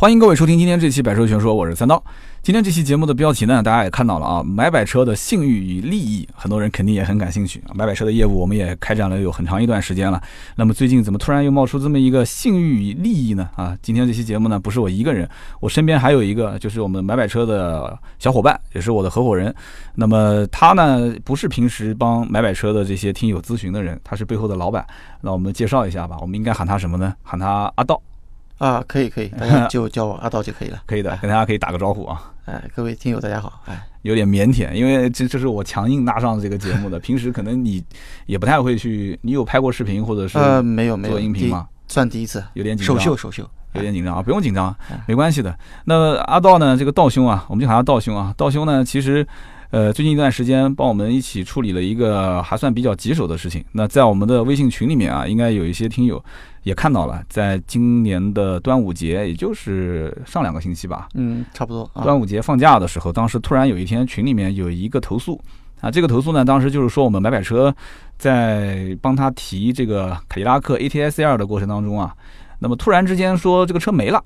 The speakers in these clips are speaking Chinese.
欢迎各位收听今天这期《百车全说》，我是三刀。今天这期节目的标题呢，大家也看到了啊，买百车的信誉与利益，很多人肯定也很感兴趣。买百车的业务我们也开展了有很长一段时间了，那么最近怎么突然又冒出这么一个信誉与利益呢？啊，今天这期节目呢，不是我一个人，我身边还有一个就是我们买百车的小伙伴，也是我的合伙人。那么他呢，不是平时帮买百车的这些听友咨询的人，他是背后的老板。那我们介绍一下吧，我们应该喊他什么呢？喊他阿道。啊，可以可以，大家就叫我阿道就可以了。可以的，跟大家可以打个招呼啊。哎，各位听友大家好。哎，有点腼腆，因为这这是我强硬拉上这个节目的。平时可能你也不太会去，你有拍过视频或者是呃没有没有做音频吗？算第一次，有点紧张。首秀首秀，有点紧张啊，不用紧张，没关系的。那阿道呢？这个道兄啊，我们就喊他道兄啊。道兄呢，其实。呃，最近一段时间帮我们一起处理了一个还算比较棘手的事情。那在我们的微信群里面啊，应该有一些听友也看到了，在今年的端午节，也就是上两个星期吧，嗯，差不多。端午节放假的时候，当时突然有一天群里面有一个投诉啊，这个投诉呢，当时就是说我们买买车在帮他提这个凯迪拉克 ATS L 的过程当中啊，那么突然之间说这个车没了。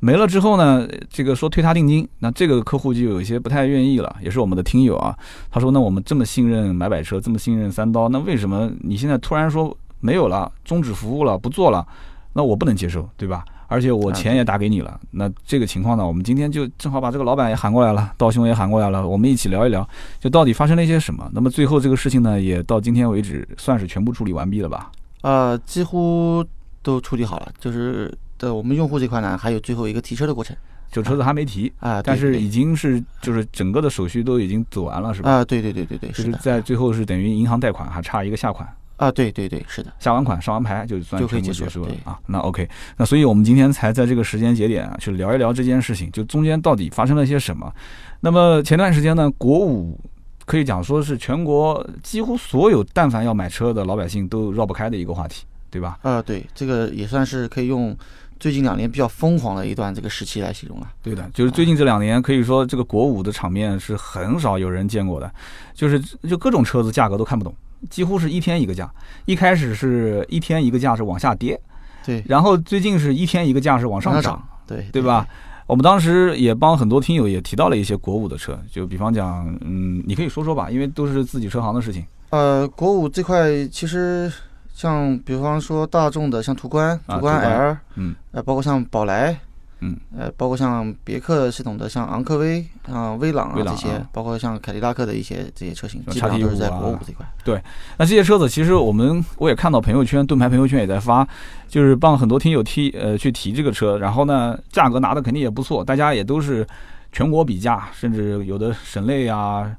没了之后呢，这个说退他定金，那这个客户就有一些不太愿意了，也是我们的听友啊。他说：“那我们这么信任买百车，这么信任三刀，那为什么你现在突然说没有了，终止服务了，不做了？那我不能接受，对吧？而且我钱也打给你了。那这个情况呢，我们今天就正好把这个老板也喊过来了，道兄也喊过来了，我们一起聊一聊，就到底发生了一些什么。那么最后这个事情呢，也到今天为止算是全部处理完毕了吧？呃，几乎都处理好了，就是。”的我们用户这块呢，还有最后一个提车的过程，就车子还没提啊，但是已经是就是整个的手续都已经走完了，是吧？啊，对对对对对，是在最后是等于银行贷款还差一个下款啊，对对对，是的，下完款上完牌就算就可以结束了啊。那 OK，那所以我们今天才在这个时间节点啊，去聊一聊这件事情，就中间到底发生了些什么。那么前段时间呢，国五可以讲说是全国几乎所有但凡要买车的老百姓都绕不开的一个话题，对吧？啊，对，这个也算是可以用。最近两年比较疯狂的一段这个时期来形容啊，对的，就是最近这两年可以说这个国五的场面是很少有人见过的，就是就各种车子价格都看不懂，几乎是一天一个价，一开始是一天一个价是往下跌，对，然后最近是一天一个价是往上涨，对对吧？我们当时也帮很多听友也提到了一些国五的车，就比方讲，嗯，你可以说说吧，因为都是自己车行的事情。呃，国五这块其实。像比方说大众的，像途观、途观 L，嗯，呃，包括像宝来，嗯，呃，包括像别克系统的，像昂科威啊、威朗啊这些，包括像凯迪拉克的一些这些车型，基本上都是在国五这块。对，那这些车子其实我们我也看到朋友圈，盾牌朋友圈也在发，就是帮很多听友提呃去提这个车，然后呢，价格拿的肯定也不错，大家也都是全国比价，甚至有的省内啊。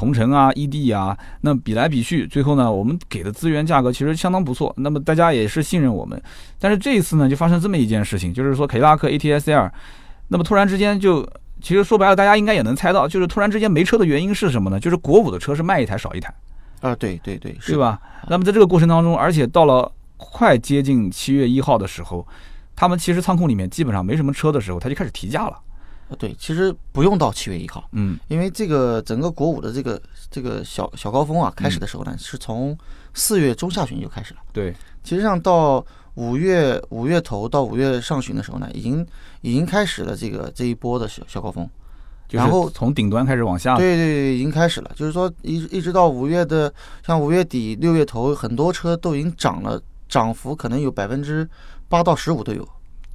同城啊异地啊，那比来比去，最后呢，我们给的资源价格其实相当不错。那么大家也是信任我们，但是这一次呢，就发生这么一件事情，就是说凯迪拉克 ATS-L，那么突然之间就，其实说白了，大家应该也能猜到，就是突然之间没车的原因是什么呢？就是国五的车是卖一台少一台，啊，对对对，是吧？那么在这个过程当中，而且到了快接近七月一号的时候，他们其实仓库里面基本上没什么车的时候，他就开始提价了。对，其实不用到七月一号，嗯，因为这个整个国五的这个这个小小高峰啊，开始的时候呢，是从四月中下旬就开始了。对，其实上到五月五月头到五月上旬的时候呢，已经已经开始了这个这一波的小小高峰，然后从顶端开始往下。对对对，已经开始了，就是说一一直到五月的，像五月底六月头，很多车都已经涨了，涨幅可能有百分之八到十五都有。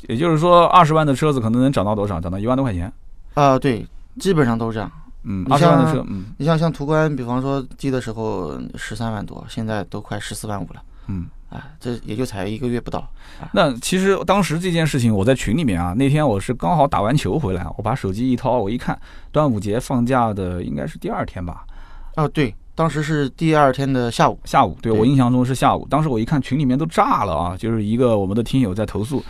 也就是说，二十万的车子可能能涨到多少？涨到一万多块钱？啊，对，基本上都是这样。嗯，二十万的车，嗯，你像像途观，比方说低的时候十三万多，现在都快十四万五了。嗯，啊，这也就才一个月不到。那其实当时这件事情，我在群里面啊，那天我是刚好打完球回来，我把手机一掏，我一看，端午节放假的应该是第二天吧？啊，对，当时是第二天的下午。下午，对我印象中是下午。当时我一看群里面都炸了啊，就是一个我们的听友在投诉。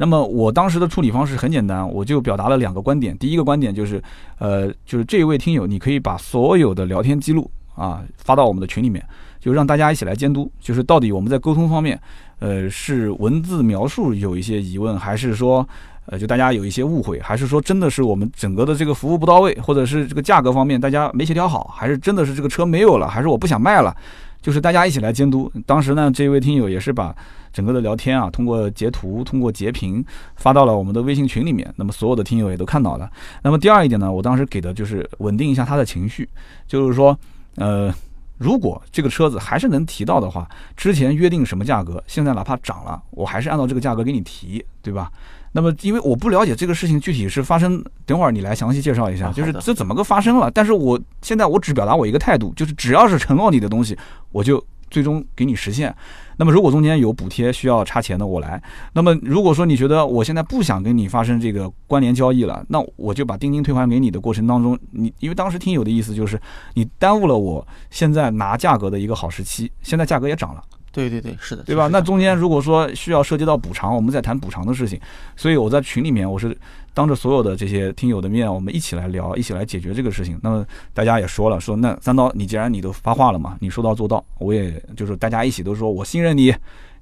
那么我当时的处理方式很简单，我就表达了两个观点。第一个观点就是，呃，就是这一位听友，你可以把所有的聊天记录啊发到我们的群里面，就让大家一起来监督，就是到底我们在沟通方面，呃，是文字描述有一些疑问，还是说，呃，就大家有一些误会，还是说真的是我们整个的这个服务不到位，或者是这个价格方面大家没协调好，还是真的是这个车没有了，还是我不想卖了？就是大家一起来监督。当时呢，这位听友也是把整个的聊天啊，通过截图、通过截屏发到了我们的微信群里面。那么所有的听友也都看到了。那么第二一点呢，我当时给的就是稳定一下他的情绪，就是说，呃，如果这个车子还是能提到的话，之前约定什么价格，现在哪怕涨了，我还是按照这个价格给你提，对吧？那么，因为我不了解这个事情具体是发生，等会儿你来详细介绍一下，就是这怎么个发生了。但是我现在我只表达我一个态度，就是只要是承诺你的东西，我就最终给你实现。那么如果中间有补贴需要差钱的，我来。那么如果说你觉得我现在不想跟你发生这个关联交易了，那我就把定金退还给你的过程当中，你因为当时听友的意思就是你耽误了我现在拿价格的一个好时期，现在价格也涨了。对对对，是的，对吧？那中间如果说需要涉及到补偿，我们再谈补偿的事情。所以我在群里面，我是当着所有的这些听友的面，我们一起来聊，一起来解决这个事情。那么大家也说了，说那三刀，你既然你都发话了嘛，你说到做到，我也就是大家一起都说我信任你，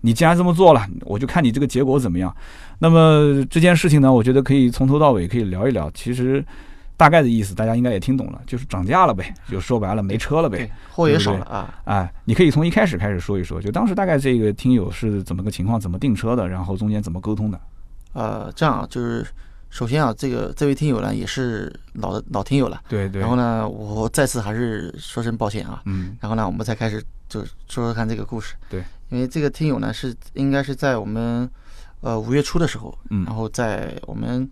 你既然这么做了，我就看你这个结果怎么样。那么这件事情呢，我觉得可以从头到尾可以聊一聊。其实。大概的意思大家应该也听懂了，就是涨价了呗，就说白了没车了呗，货也少了啊。哎，你可以从一开始开始说一说，就当时大概这个听友是怎么个情况，怎么订车的，然后中间怎么沟通的。呃，这样就是首先啊，这个这位听友呢也是老的老听友了，对对。然后呢，我再次还是说声抱歉啊。嗯。然后呢，我们再开始就说说看这个故事。对。因为这个听友呢是应该是在我们呃五月初的时候，嗯，然后在我们。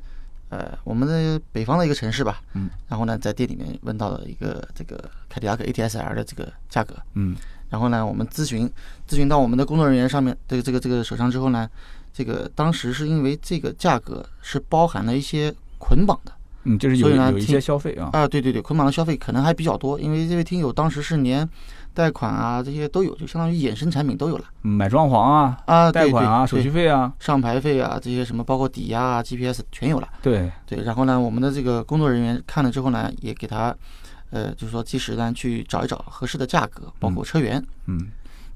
呃，我们的北方的一个城市吧，嗯，然后呢，在店里面问到了一个这个凯迪拉克 ATS-R 的这个价格，嗯，然后呢，我们咨询咨询到我们的工作人员上面这个这个这个手上之后呢，这个当时是因为这个价格是包含了一些捆绑的，嗯，就是有有一些消费啊，啊，对对对，捆绑的消费可能还比较多，因为这位听友当时是连。贷款啊，这些都有，就相当于衍生产品都有了。买装潢啊，啊，贷款啊，手续费啊，上牌费啊，这些什么包括抵押啊，GPS 全有了。对对，然后呢，我们的这个工作人员看了之后呢，也给他，呃，就是说及时呢去找一找合适的价格，包括车源。嗯。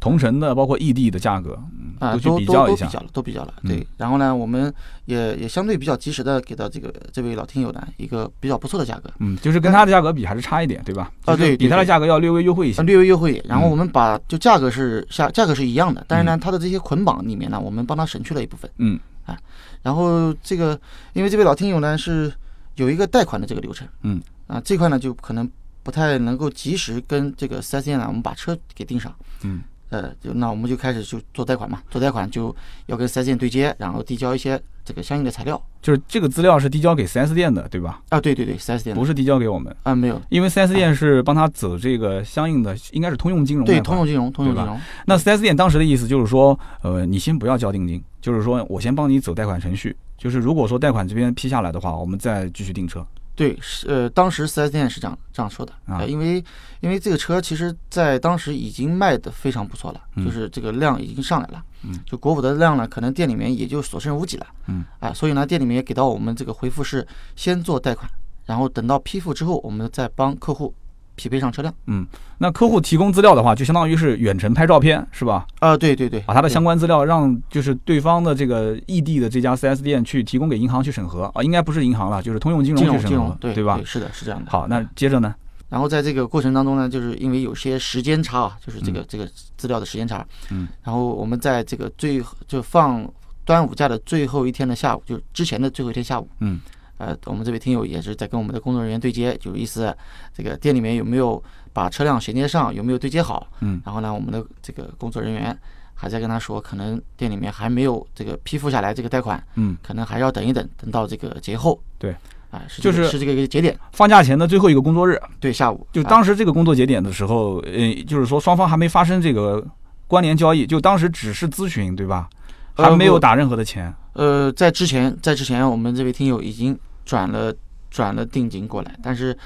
同城的，包括异地的价格，啊，都比较一下，都比较了，对。然后呢，我们也也相对比较及时的给到这个这位老听友呢一个比较不错的价格，嗯，就是跟他的价格比还是差一点，对吧？啊，对，比他的价格要略微优惠一些，略微优惠。然后我们把就价格是下价格是一样的，但是呢，他的这些捆绑里面呢，我们帮他省去了一部分，嗯，啊，然后这个因为这位老听友呢是有一个贷款的这个流程，嗯，啊，这块呢就可能不太能够及时跟这个四 S 店呢，我们把车给订上，嗯。呃，就那我们就开始就做贷款嘛，做贷款就要跟四 S 店对接，然后递交一些这个相应的材料。就是这个资料是递交给四 S 店的，对吧？啊，对对对，四 S 店不是递交给我们啊，没有，因为四 S 店是帮他走这个相应的，应该是通用金融对，通用金融，通用金融。那四 S 店当时的意思就是说，呃，你先不要交定金，就是说我先帮你走贷款程序，就是如果说贷款这边批下来的话，我们再继续订车。对，是呃，当时四 S 店是这样这样说的啊，因为因为这个车其实在当时已经卖的非常不错了，就是这个量已经上来了，嗯，就国五的量呢，可能店里面也就所剩无几了，嗯，啊，所以呢，店里面也给到我们这个回复是先做贷款，然后等到批复之后，我们再帮客户。匹配上车辆，嗯，那客户提供资料的话，就相当于是远程拍照片，是吧？啊，对对对，把他的相关资料让就是对方的这个异地的这家 4S 店去提供给银行去审核啊，应该不是银行了，就是通用金融去审核，对对吧？是的，是这样的。好，那接着呢？然后在这个过程当中呢，就是因为有些时间差啊，就是这个这个资料的时间差，嗯，然后我们在这个最就放端午假的最后一天的下午，就之前的最后一天下午，嗯。呃，我们这位听友也是在跟我们的工作人员对接，就意思这个店里面有没有把车辆衔接上，有没有对接好？嗯，然后呢，我们的这个工作人员还在跟他说，可能店里面还没有这个批复下来这个贷款，嗯，可能还要等一等，等到这个节后。对，啊，是就是是这个一个节点，放假前的最后一个工作日。对，下午。就当时这个工作节点的时候，呃，就是说双方还没发生这个关联交易，就当时只是咨询，对吧？还没有打任何的钱。呃，在之前，在之前，我们这位听友已经。转了转了定金过来，但是，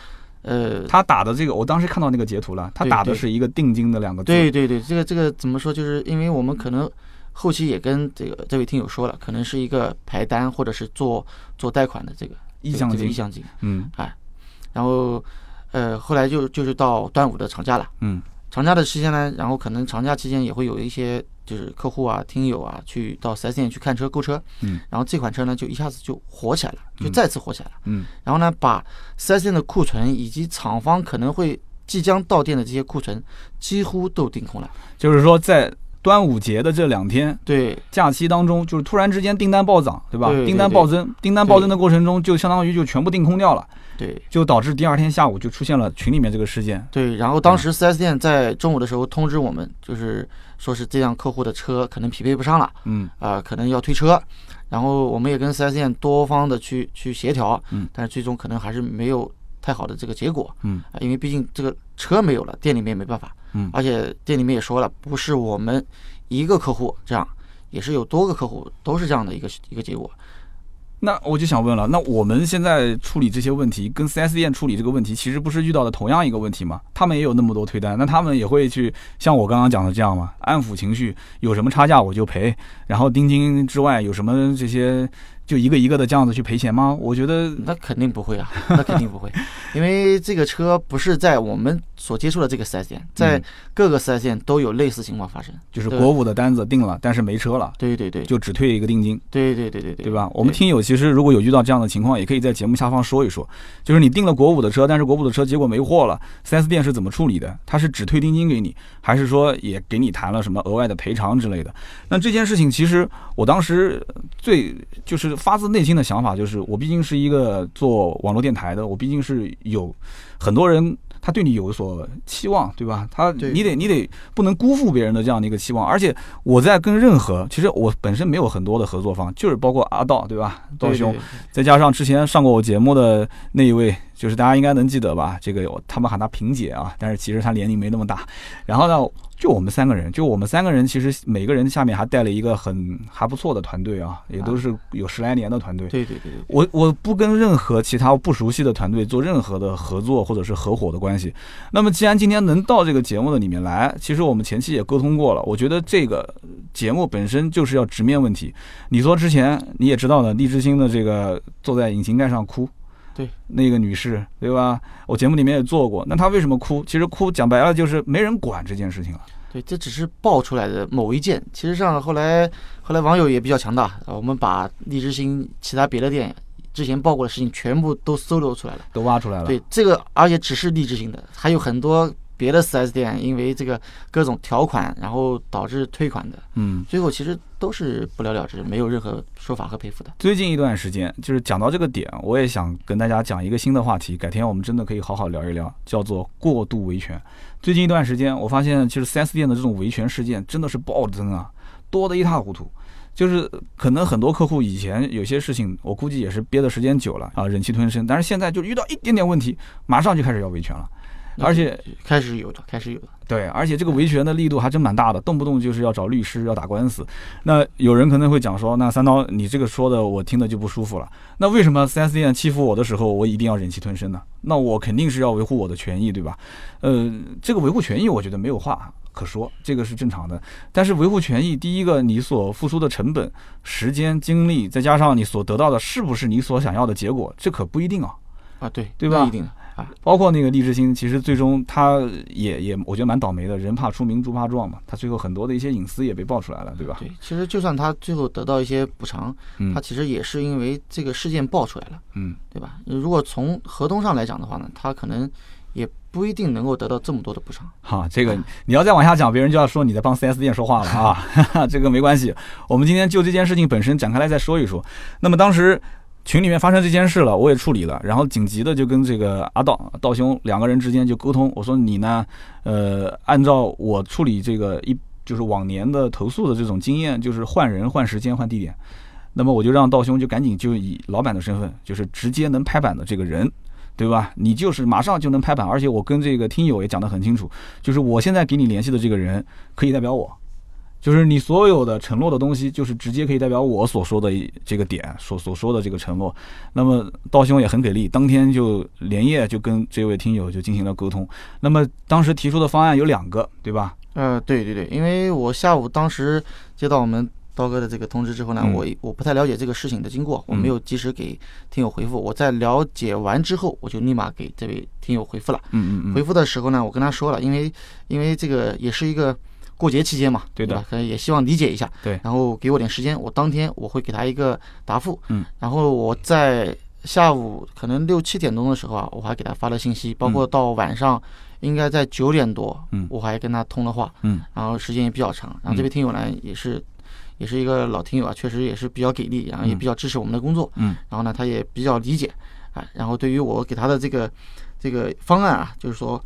呃，他打的这个，我当时看到那个截图了，他打的是一个定金的两个字。对对对，这个这个怎么说？就是因为我们可能后期也跟这个这位听友说了，可能是一个排单或者是做做贷款的这个意向金，意向金。嗯，哎，然后呃，后来就就是到端午的长假了。嗯，长假的期间呢，然后可能长假期间也会有一些。就是客户啊、听友啊，去到四 S 店去看车、购车，嗯，然后这款车呢，就一下子就火起来了，就再次火起来了，嗯，然后呢，把四 S 店的库存以及厂方可能会即将到店的这些库存几乎都订空了。就是说在端午节的这两天对假期当中，就是突然之间订单暴涨，对吧？对对订单暴增，订单暴增的过程中，就相当于就全部订空掉了，对就导致第二天下午就出现了群里面这个事件。对，然后当时四 S 店在中午的时候通知我们，就是说是这辆客户的车可能匹配不上了，嗯啊、可能要退车。然后我们也跟四 S 店多方的去去协调，嗯，但是最终可能还是没有太好的这个结果，嗯啊，因为毕竟这个车没有了，店里面也没办法，嗯而且店里面也说了，不是我们一个客户这样，也是有多个客户都是这样的一个一个结果。那我就想问了，那我们现在处理这些问题，跟 4S 店处理这个问题，其实不是遇到的同样一个问题吗？他们也有那么多推单，那他们也会去像我刚刚讲的这样吗？安抚情绪，有什么差价我就赔，然后定金之外有什么这些，就一个一个的这样子去赔钱吗？我觉得那肯定不会啊，那肯定不会，因为这个车不是在我们所接触的这个 4S 店，在嗯各个 4S 店都有类似情况发生。就是国五的单子定了，但是没车了，对对对，就只退一个定金。对对对对对，对吧？我们听友其实如果有遇到这样的情况，也可以在节目下方说一说。就是你订了国五的车，但是国五的车结果没货了，4S 店是怎么处理的？他是只退定金给你，还是说也给你谈了什么额外的赔偿之类的？那这件事情其实我当时最就是发自内心的想法就是，我毕竟是一个做网络电台的，我毕竟是有很多人。他对你有所期望，对吧？他你得你得不能辜负别人的这样的一个期望，而且我在跟任何，其实我本身没有很多的合作方，就是包括阿道，对吧？道兄，再加上之前上过我节目的那一位，就是大家应该能记得吧？这个他们喊他萍姐啊，但是其实她年龄没那么大。然后呢，就我们三个人，就我们三个人，其实每个人下面还带了一个很还不错的团队啊，也都是有十来年的团队。对对对对，我我不跟任何其他不熟悉的团队做任何的合作或者是合伙的关系。那么既然今天能到这个节目的里面来，其实我们前期也沟通过了。我觉得这个节目本身就是要直面问题。你说之前你也知道的，荔枝星的这个坐在引擎盖上哭，对，那个女士，对吧？我节目里面也做过。那她为什么哭？其实哭讲白了就是没人管这件事情了。对，这只是爆出来的某一件。其实上后来后来网友也比较强大，啊我们把荔枝星其他别的店之前爆过的事情全部都搜罗出来了。都挖出来了。对，这个而且只是荔枝星的，还有很多别的 4S 店因为这个各种条款，然后导致退款的，嗯，最后其实都是不了了之，没有任何说法和赔付的。最近一段时间，就是讲到这个点，我也想跟大家讲一个新的话题。改天我们真的可以好好聊一聊，叫做过度维权。最近一段时间，我发现其实 4S 店的这种维权事件真的是暴增啊，多得一塌糊涂。就是可能很多客户以前有些事情，我估计也是憋的时间久了啊，忍气吞声。但是现在就遇到一点点问题，马上就开始要维权了，而且开始有的，开始有的。对，而且这个维权的力度还真蛮大的，动不动就是要找律师，要打官司。那有人可能会讲说，那三刀你这个说的我听的就不舒服了。那为什么 4S 店欺负我的时候，我一定要忍气吞声呢？那我肯定是要维护我的权益，对吧？呃，这个维护权益，我觉得没有话可说，这个是正常的。但是维护权益，第一个你所付出的成本、时间、精力，再加上你所得到的是不是你所想要的结果，这可不一定啊。啊，对，对吧不一定的啊，包括那个励志星，其实最终他也也我觉得蛮倒霉的，人怕出名猪怕壮嘛，他最后很多的一些隐私也被爆出来了，对吧？对，其实就算他最后得到一些补偿，嗯他其实也是因为这个事件爆出来了，嗯，对吧？如果从合同上来讲的话呢，他可能也不一定能够得到这么多的补偿。好，这个你要再往下讲，别人就要说你在帮 4S 店说话了啊，哈 哈，这个没关系，我们今天就这件事情本身展开来再说一说。那么当时。群里面发生这件事了，我也处理了，然后紧急的就跟这个阿道道兄两个人之间就沟通，我说你呢，呃，按照我处理这个一就是往年的投诉的这种经验，就是换人、换时间、换地点。那么我就让道兄就赶紧就以老板的身份，就是直接能拍板的这个人，对吧？你就是马上就能拍板，而且我跟这个听友也讲得很清楚，就是我现在给你联系的这个人可以代表我，就是你所有的承诺的东西，就是直接可以代表我所说的这个点所所说的这个承诺。那么道兄也很给力，当天就连夜就跟这位听友就进行了沟通。那么当时提出的方案有两个，对吧？呃，对对对，因为我下午当时接到我们刀哥的这个通知之后呢，嗯我我不太了解这个事情的经过，我没有及时给听友回复。我在了解完之后，我就立马给这位听友回复了。嗯嗯嗯，回复的时候呢，我跟他说了，因为因为这个也是一个过节期间嘛，对的。吧？可能也希望理解一下，对。然后给我点时间，我当天我会给他一个答复，嗯，然后我在下午可能六七点钟的时候啊，我还给他发了信息，包括到晚上，应该在九点多，嗯。我还跟他通了话，嗯。然后时间也比较长。然后这位听友呢，也是也是一个老听友啊，确实也是比较给力，然后也嗯。比较支持我们的工作，嗯。然后呢，他也比较理解，啊，然后对于我给他的这个这个方案啊，就是说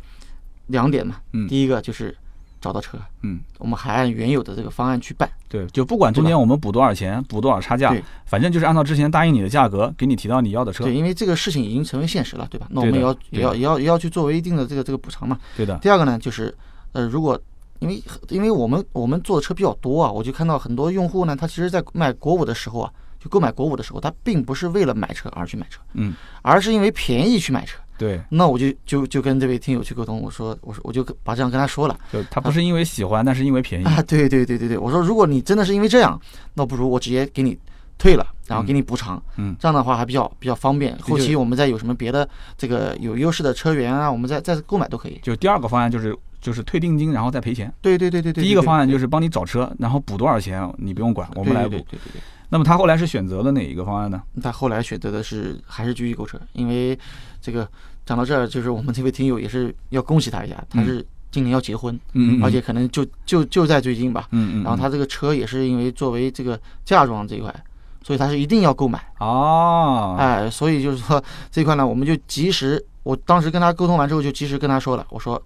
两点嘛，嗯。第一个就是找到车，嗯，我们还按原有的这个方案去办，对，就不管中间我们补多少钱，补多少差价对，反正就是按照之前答应你的价格，给你提到你要的车对，。因为这个事情已经成为现实了，对吧？那我们也要也要也要也要去作为一定的这个这个补偿嘛。对的，第二个呢，就是呃，如果因为因为我们我们做的车比较多啊，我就看到很多用户呢，他其实在买国五的时候啊，就购买国五的时候，他并不是为了买车而去买车，嗯，而是因为便宜去买车。对，那我就就就跟这位听友去沟通，我说我说我就把这样跟他说了就他不是因为喜欢，但是因为便宜。啊，对对对对对，我说如果你真的是因为这样，那不如我直接给你退了，然后给你补偿，嗯这样的话还比较比较方便。后期我们再有什么别的这个有优势的车源啊，我们再再购买都可以。就第二个方案就是就是退定金，然后再赔钱。对对对对对，第一个方案就就是帮你找车，然后补多少钱你不用管，我们来补对。对对对那么他后来是选择了哪一个方案呢？他后来选择的是还是继续购车，因为这个讲到这儿，就是我们这位听友也是要恭喜他一下，他是今年要结婚，嗯嗯，而且可能就就就在最近吧。嗯嗯，然后他这个车也是因为作为这个嫁妆这一块，所以他是一定要购买。哦，哎，所以就是说这一块呢，我们就及时，我当时跟他沟通完之后，就及时跟他说了，我说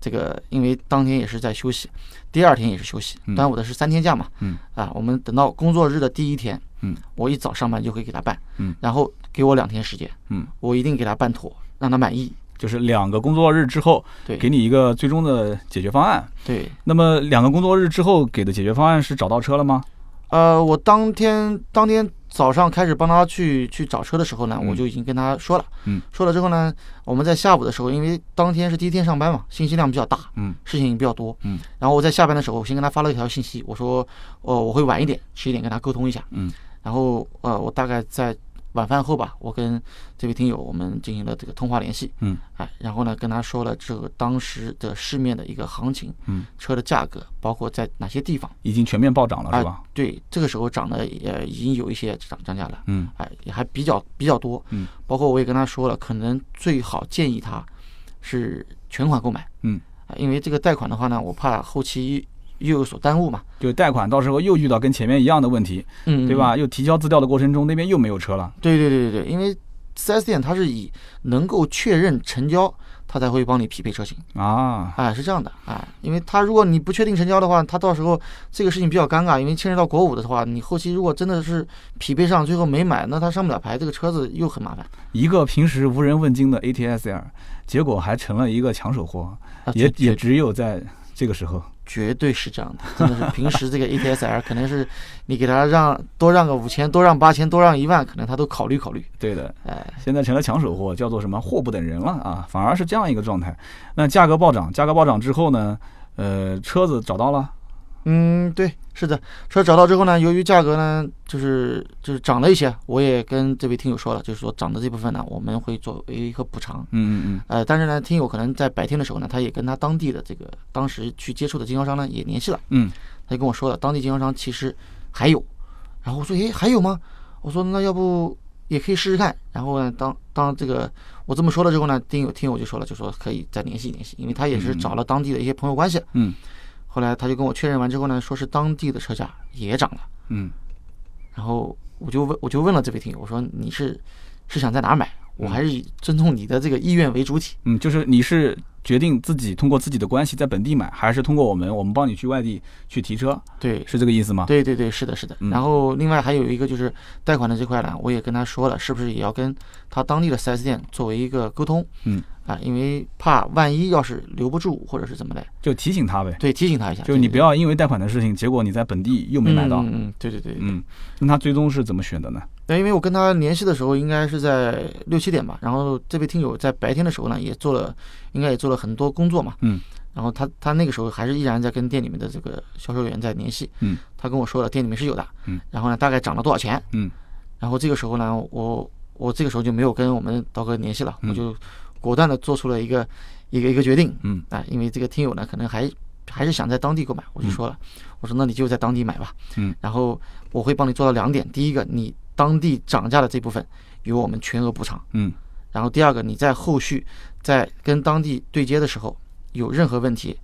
这个因为当天也是在休息，第二天也是休息嗯，端午的是三天假嘛，嗯，啊，我们等到工作日的第一天，嗯，我一早上班就会给他办，嗯，然后给我两天时间，嗯，我一定给他办妥，让他满意。就是两个工作日之后对，给你一个最终的解决方案。对，那么两个工作日之后给的解决方案是找到车了吗？呃，我当天当天早上开始帮他去去找车的时候呢，嗯。我就已经跟他说了，嗯，说了之后呢，我们在下午的时候，因为当天是第一天上班嘛，信息量比较大，嗯，事情比较多，嗯，然后我在下班的时候，我先跟他发了一条信息，我说，哦，我会晚一点，十一点跟他沟通一下，嗯，然后呃，我大概在晚饭后吧，我跟这位听友我们进行了这个通话联系，嗯，哎，然后呢跟他说了这个当时的市面的一个行情，嗯，车的价格，包括在哪些地方。已经全面暴涨了是吧？啊？对，这个时候涨的也已经有一些涨涨价了，嗯。哎，也还比较比较多，嗯，包括我也跟他说了，可能最好建议他是全款购买，嗯。啊，因为这个贷款的话呢，我怕后期又有所耽误嘛，就贷款到时候又遇到跟前面一样的问题，嗯，对吧？又提交资料的过程中那边又没有车了。对对对对对，因为四 S 店它是以能够确认成交，它才会帮你匹配车型，啊，哎，是这样的，哎，因为他如果你不确定成交的话，他到时候这个事情比较尴尬，因为牵扯到国五的话，你后期如果真的是匹配上，最后没买，那他上不了牌，这个车子又很麻烦。一个平时无人问津的 ATS-L，结果还成了一个抢手货，也也只有在这个时候。绝对是这样的，真的是平时这个 ATS-L 可能是你给他让多让个五千，多让八千，多让一万，可能他都考虑考虑。对的，哎，现在成了抢手货，叫做什么货不等人了啊，反而是这样一个状态。那价格暴涨，价格暴涨之后呢，呃，车子找到了，嗯，对，是的，车找到之后呢，由于价格呢，就是就是涨了一些，我也跟这位听友说了，就是说涨的这部分呢，我们会作为一个补偿。嗯嗯嗯呃，但是呢，听友可能在白天的时候呢，他也跟他当地的这个当时去接触的经销商呢也联系了，嗯他就跟我说了，当地经销商其实还有，然后我说，诶，还有吗？我说那要不也可以试试看。然后呢，当当这个我这么说了之后呢，听友听友就说了，就说可以再联系联系，因为他也是找了当地的一些朋友关系。嗯后来他就跟我确认完之后呢，说是当地的车价也涨了。嗯然后我就问我就问了这位听友，我说你是是想在哪买？我还是以尊重你的这个意愿为主体。嗯，就是你是决定自己通过自己的关系在本地买，还是通过我们，我们帮你去外地去提车，对，是这个意思吗？对对对，是的，是的。嗯然后另外还有一个就是贷款的这块呢，我也跟他说了，是不是也要跟他当地的 4S 店作为一个沟通？嗯，啊，因为怕万一要是留不住或者是怎么的，就提醒他呗，对，提醒他一下。就是你不要因为贷款的事情，结果你在本地又没买到。嗯嗯嗯，对对对对。嗯，那他最终是怎么选的呢？那因为我跟他联系的时候，应该是在六七点吧。然后这位听友在白天的时候呢，也做了，应该也做了很多工作嘛。嗯。然后他他那个时候还是依然在跟店里面的这个销售员在联系。嗯。他跟我说了，店里面是有的。嗯。然后呢，大概涨了多少钱？嗯。然后这个时候呢，我我这个时候就没有跟我们刀哥联系了，嗯我就果断的做出了一个一个一个决定。嗯啊，因为这个听友呢，可能还还是想在当地购买，我就说了，我说那你就在当地买吧。嗯。然后我会帮你做到两点，第一个，你当地涨价的这部分由我们全额补偿。嗯，然后第二个，你在后续在跟当地对接的时候有任何问题，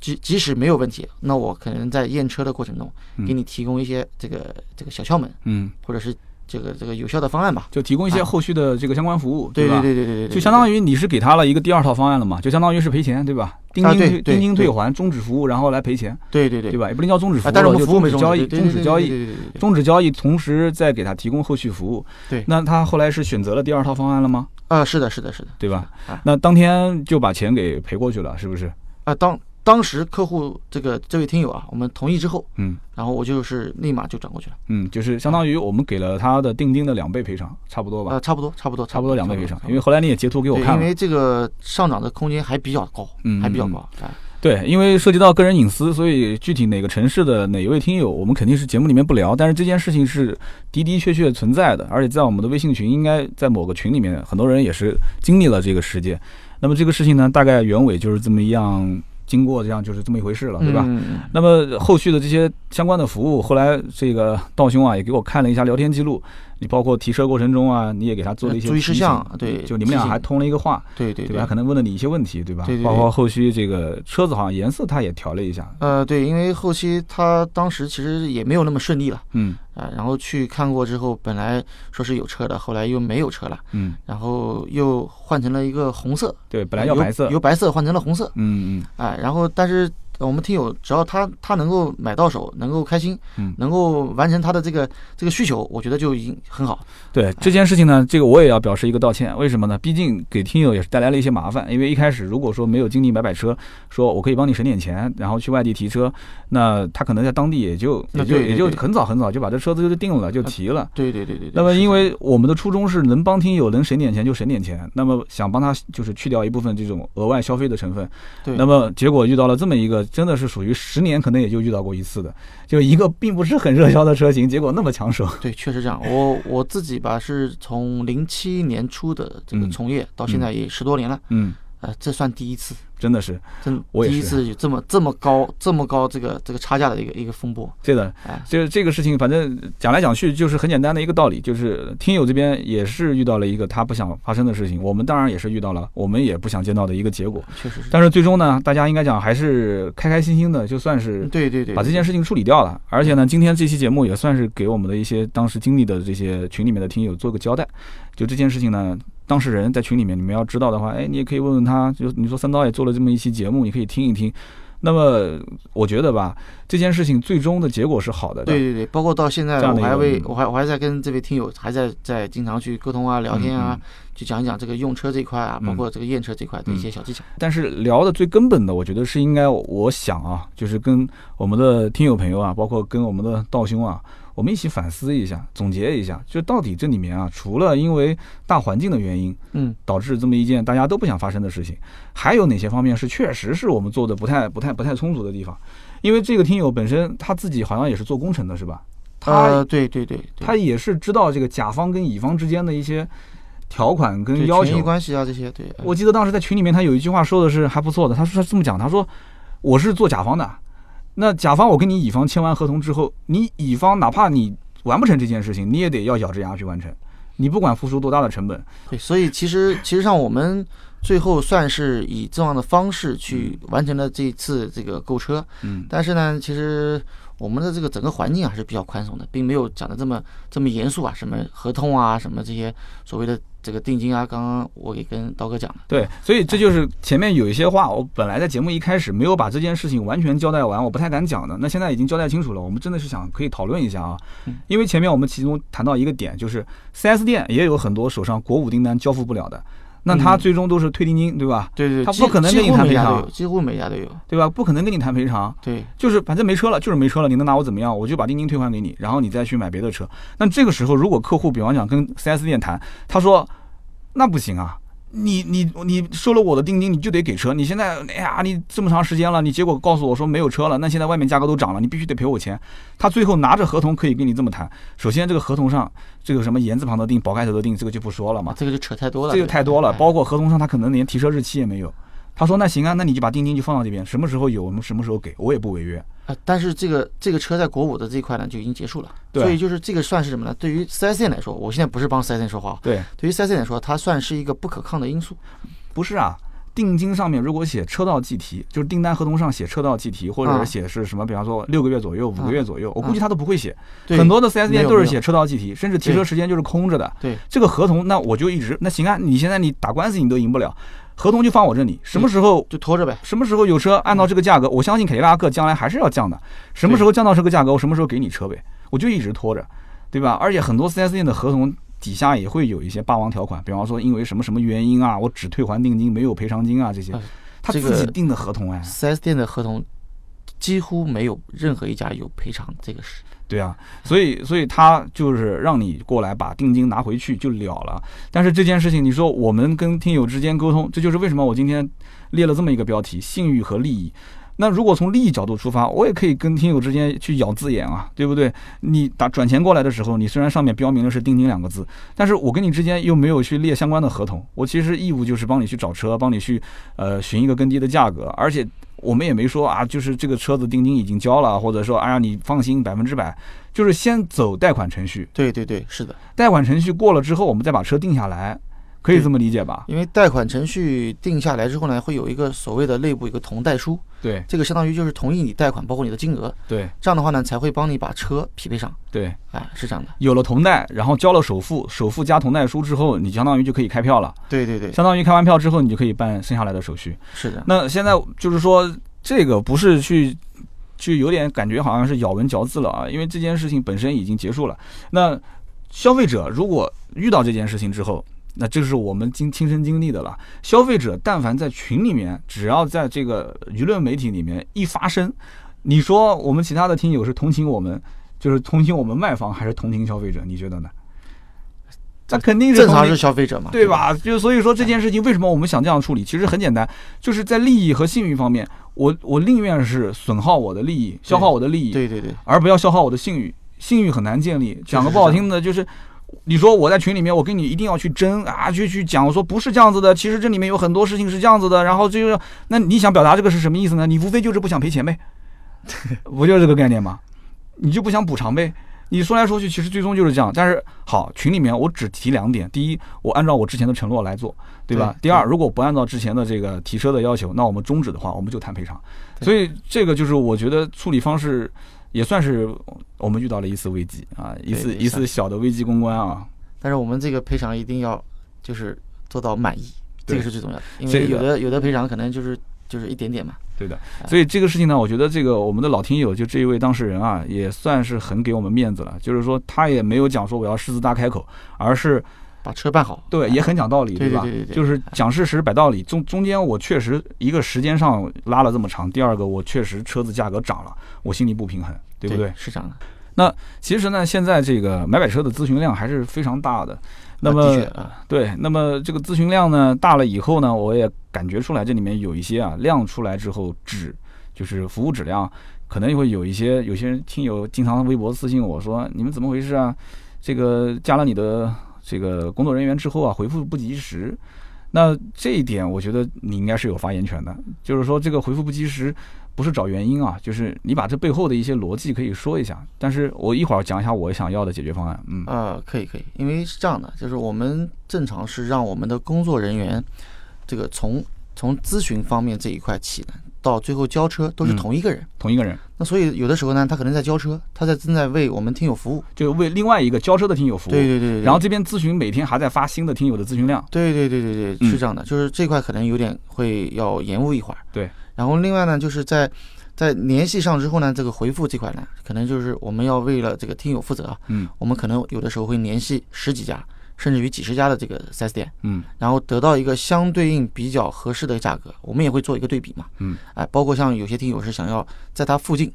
即即使没有问题，那我可能在验车的过程中给你提供一些这个这个小窍门，嗯，或者是这个这个有效的方案吧。就提供一些后续的这个相关服务，对吧？对对对对对，就相当于你是给他了一个第二套方案了嘛，就相当于是赔钱，对吧？钉钉退啊对对钉钉退还，终止服务，然后来赔钱，对对对对吧？也不能叫终止服啊，务，但是我们就服务没终终止交易，终止交易，终止交易，同时再给他提供后续服务。对那他后来是选择了第二套方案了吗？啊，是的，是的，是的，对吧啊？那当天就把钱给赔过去了，是不是？啊，当当时客户这个这位听友啊，我们同意之后，嗯然后我就是立马就转过去了，嗯，就是相当于我们给了他的定金的两倍赔偿，差不多吧？呃，差不多，差不多，差不多两倍赔偿因为后来你也截图给我，看了。因为这个上涨的空间还比较高，嗯还比较嗯高，哎，对，因为涉及到个人隐私，所以具体哪个城市的哪一位听友，我们肯定是节目里面不聊。但是这件事情是的的确确存在的，而且在我们的微信群，应该在某个群里面，很多人也是经历了这个事件。那么这个事情呢，大概原委就是这么一样，经过这样就是这么一回事了，对吧？那么后续的这些相关的服务，后来这个道兄啊也给我看了一下聊天记录，你包括提车过程中啊，你也给他做了一些注意事项，对，就你们俩还通了一个话，对对对吧？他可能问了你一些问题，对吧？对对对包括后续这个车子好像颜色他也调了一下，呃，对，因为后期他当时其实也没有那么顺利了嗯啊、然后去看过之后，本来说是有车的，后来又没有车了，嗯，然后又换成了一个红色，对，本来要白色由，由白色换成了红色，嗯嗯哎，然后但是我们听友只要他他能够买到手，能够开心，嗯能够完成他的这个这个需求，我觉得就已经很好。对这件事情呢，这个我也要表示一个道歉。为什么呢？毕竟给听友也是带来了一些麻烦。因为一开始如果说没有经历买买车，说我可以帮你省点钱，然后去外地提车，那他可能在当地也就也就也就很早很早就把这车子就定了，就提了。对对对对对。那么，因为我们的初衷是能帮听友能省点钱就省点钱，那么想帮他就是去掉一部分这种额外消费的成分。对那么结果遇到了这么一个真的是属于十年可能也就遇到过一次的，就一个并不是很热销的车型，结果那么抢手。对，确实这样。我我自己吧，是从零七年初的这个嗯从业到现在也十多年了，嗯，呃，这算第一次，真的是真第一我也是次有这么这么高这么高这个这个差价的一个一个风波。对的。哎，这这个事情，反正讲来讲去就是很简单的一个道理，就是听友这边也是遇到了一个他不想发生的事情，我们当然也是遇到了我们也不想见到的一个结果。确实是。但是最终呢，大家应该讲还是开开心心的，就算是对对对，把这件事情处理掉了。而且呢，今天这期节目也算是给我们的一些当时经历的这些群里面的听友做个交代。就这件事情呢，当事人在群里面，你们要知道的话，哎，你也可以问问他。就你说三刀也做了这么一期节目，你可以听一听。那么我觉得吧，这件事情最终的结果是好的。对对对，包括到现在，我还为嗯我还我还在跟这位听友还在在经常去沟通啊、聊天啊，嗯去讲一讲这个用车这一块啊，嗯包括这个验车这块的一些小技巧。但是聊的最根本的，我觉得是应该，我想啊，就是跟我们的听友朋友啊，包括跟我们的道兄啊，我们一起反思一下，总结一下，就到底这里面啊，除了因为大环境的原因嗯，导致这么一件大家都不想发生的事情，还有哪些方面是确实是我们做的不太、不太、不太充足的地方？因为这个听友本身他自己好像也是做工程的，是吧？他、呃，对对对，对他也是知道这个甲方跟乙方之间的一些条款跟要求权益。关系啊这些，对，呃我记得当时在群里面，他有一句话说的是还不错的，他说他这么讲，他说我是做甲方的，那甲方我跟你乙方签完合同之后，你乙方哪怕你完不成这件事情，你也得要咬着牙去完成，你不管付出多大的成本，对，所以其实其实上我们最后算是以这样的方式去完成了这一次这个购车，嗯。但是呢，其实我们的这个整个环境还是比较宽松的，并没有讲的这么这么严肃啊，什么合同啊，什么这些所谓的这个定金啊，刚刚我也跟刀哥讲了。对，所以这就是前面有一些话，我本来在节目一开始没有把这件事情完全交代完，我不太敢讲的。那现在已经交代清楚了，我们真的是想可以讨论一下啊嗯，因为前面我们其中谈到一个点，就是 4S 店也有很多手上国五订单交付不了的，那他嗯最终都是退定金，对吧？对对，他不可能跟你谈赔偿几乎每家都有。对吧？不可能跟你谈赔偿，对就是反正没车了，就是没车了，你能拿我怎么样？我就把定金退还给你，然后你再去买别的车。那这个时候，如果客户比方讲跟 4S 店谈，他说那不行啊，你你你收了我的定金，你就得给车。你现在哎呀，你这么长时间了，你结果告诉我说没有车了，那现在外面价格都涨了，你必须得赔我钱。他最后拿着合同可以跟你这么谈。首先，这个合同上这个什么言字旁的定、宝盖头的定，这个就不说了嘛，这个就扯太多了，这个太多了。哎包括合同上他可能连提车日期也没有。他说那行啊，那你就把定金就放到这边，什么时候有我们什么时候给，我也不违约。啊，但是这个这个车在国五的这一块呢就已经结束了，对所以就是这个算是什么呢？对于四 S 店来说，我现在不是帮四 S 店说话啊，对，对于四 S 店来说，它算是一个不可抗的因素。不是啊。定金上面如果写车道计提，就是订单合同上写车道计提，或者是啊写是什么，比方说六个月左右、五个月左右，我估计他都不会写。对很多的四 S 店都是写车道计提，甚至提车时间就是空着的。对这个合同，那我就一直那行啊，你现在你打官司你都赢不了，合同就放我这里，什么时候就拖着呗。什么时候有车按照这个价格，我相信凯迪拉克将来还是要降的。什么时候降到这个价格，我什么时候给你车呗，我就一直拖着，对吧？而且很多 4S 店的合同底下也会有一些霸王条款，比方说因为什么什么原因啊，我只退还定金，没有赔偿金啊这些哎，他自己定的合同哎，4S 店的合同几乎没有任何一家有赔偿这个事。对啊，所以所以他就是让你过来把定金拿回去就了了。但是这件事情，你说我们跟听友之间沟通，这就是为什么我今天列了这么一个标题：信誉和利益。那如果从利益角度出发，我也可以跟听友之间去咬字眼啊，对不对？你打转钱过来的时候，你虽然上面标明的是定金两个字，但是我跟你之间又没有去列相关的合同，我其实义务就是帮你去找车，帮你去呃寻一个更低的价格，而且我们也没说啊，就是这个车子定金已经交了，或者说哎呀你放心百分之百，就是先走贷款程序，对对对，是的，贷款程序过了之后，我们再把车定下来，可以这么理解吧？因为贷款程序定下来之后呢，会有一个所谓的内部一个同贷书，对这个相当于就是同意你贷款，包括你的金额，对这样的话呢，才会帮你把车匹配上。对，哎，是这样的。有了同贷，然后交了首付，首付加同贷书之后，你相当于就可以开票了。对对对，相当于开完票之后，你就可以办剩下来的手续。是的。那现在就是说，这个不是去，就有点感觉好像是咬文嚼字了啊，因为这件事情本身已经结束了。那消费者如果遇到这件事情之后，那这是我们经亲身经历的了。消费者但凡在群里面，只要在这个舆论媒体里面一发声，你说我们其他的听友是同情我们，就是同情我们卖方，还是同情消费者？你觉得呢？那肯定是正常是消费者嘛，对？吧？就所以说这件事情为什么我们想这样处理？其实很简单，就是在利益和信誉方面，我我宁愿是损耗我的利益，消耗我的利益，对对对，而不要消耗我的信誉。信誉很难建立，讲个不好听的，就是你说我在群里面，我跟你一定要去争啊，去去讲，我说不是这样子的，其实这里面有很多事情是这样子的，然后就是那你想表达这个是什么意思呢？你无非就是不想赔钱呗，不就是这个概念吗？你就不想补偿呗？你说来说去，其实最终就是这样。但是好，群里面我只提两点：第一，我按照我之前的承诺来做，对吧？对第二，如果不按照之前的这个提车的要求，那我们终止的话，我们就谈赔偿。所以这个就是我觉得处理方式也算是我们遇到了一次危机啊，一次一次小的危机公关啊。但是我们这个赔偿一定要就是做到满意，这个是最重要的，因为有的有的赔偿可能就是就是一点点嘛。对的，哎所以这个事情呢，我觉得这个我们的老听友就这一位当事人啊，也算是很给我们面子了。就是说他也没有讲说我要狮子大开口，而是把车办好，对也很讲道理，吧？对吧对对对就是讲事实摆道理。中中间我确实一个时间上拉了这么长，第二个我确实车子价格涨了，我心里不平衡，对不对？是这样的。其实呢，现在这个买买车的咨询量还是非常大的。那啊么对，那么这个咨询量呢大了以后呢，我也感觉出来这里面有一些啊量出来之后质就是服务质量可能会有一些有些人听友经常微博私信我说你们怎么回事啊？这个加了你的这个工作人员之后啊回复不及时。那这一点我觉得你应该是有发言权的，就是说这个回复不及时不是找原因啊，就是你把这背后的一些逻辑可以说一下。但是我一会儿讲一下我想要的解决方案。嗯，呃，可以可以，因为是这样的，就是我们正常是让我们的工作人员，这个从从咨询方面这一块起呢，到最后交车都是嗯同一个人。同一个人那所以有的时候呢，他可能在交车，他在正在为我们听友服务。就为另外一个交车的听友服务。对对对对，然后这边咨询每天还在发新的听友的咨询量。对对对对对，嗯是这样的，就是这块可能有点会要延误一会儿。对，然后另外呢，就是在在联系上之后呢，这个回复这块呢，可能就是我们要为了这个听友负责啊，嗯我们可能有的时候会联系十几家，甚至于几十家的这个 4S 店，嗯然后得到一个相对应比较合适的价格，我们也会做一个对比嘛。嗯，哎，包括像有些听友是想要在它附近。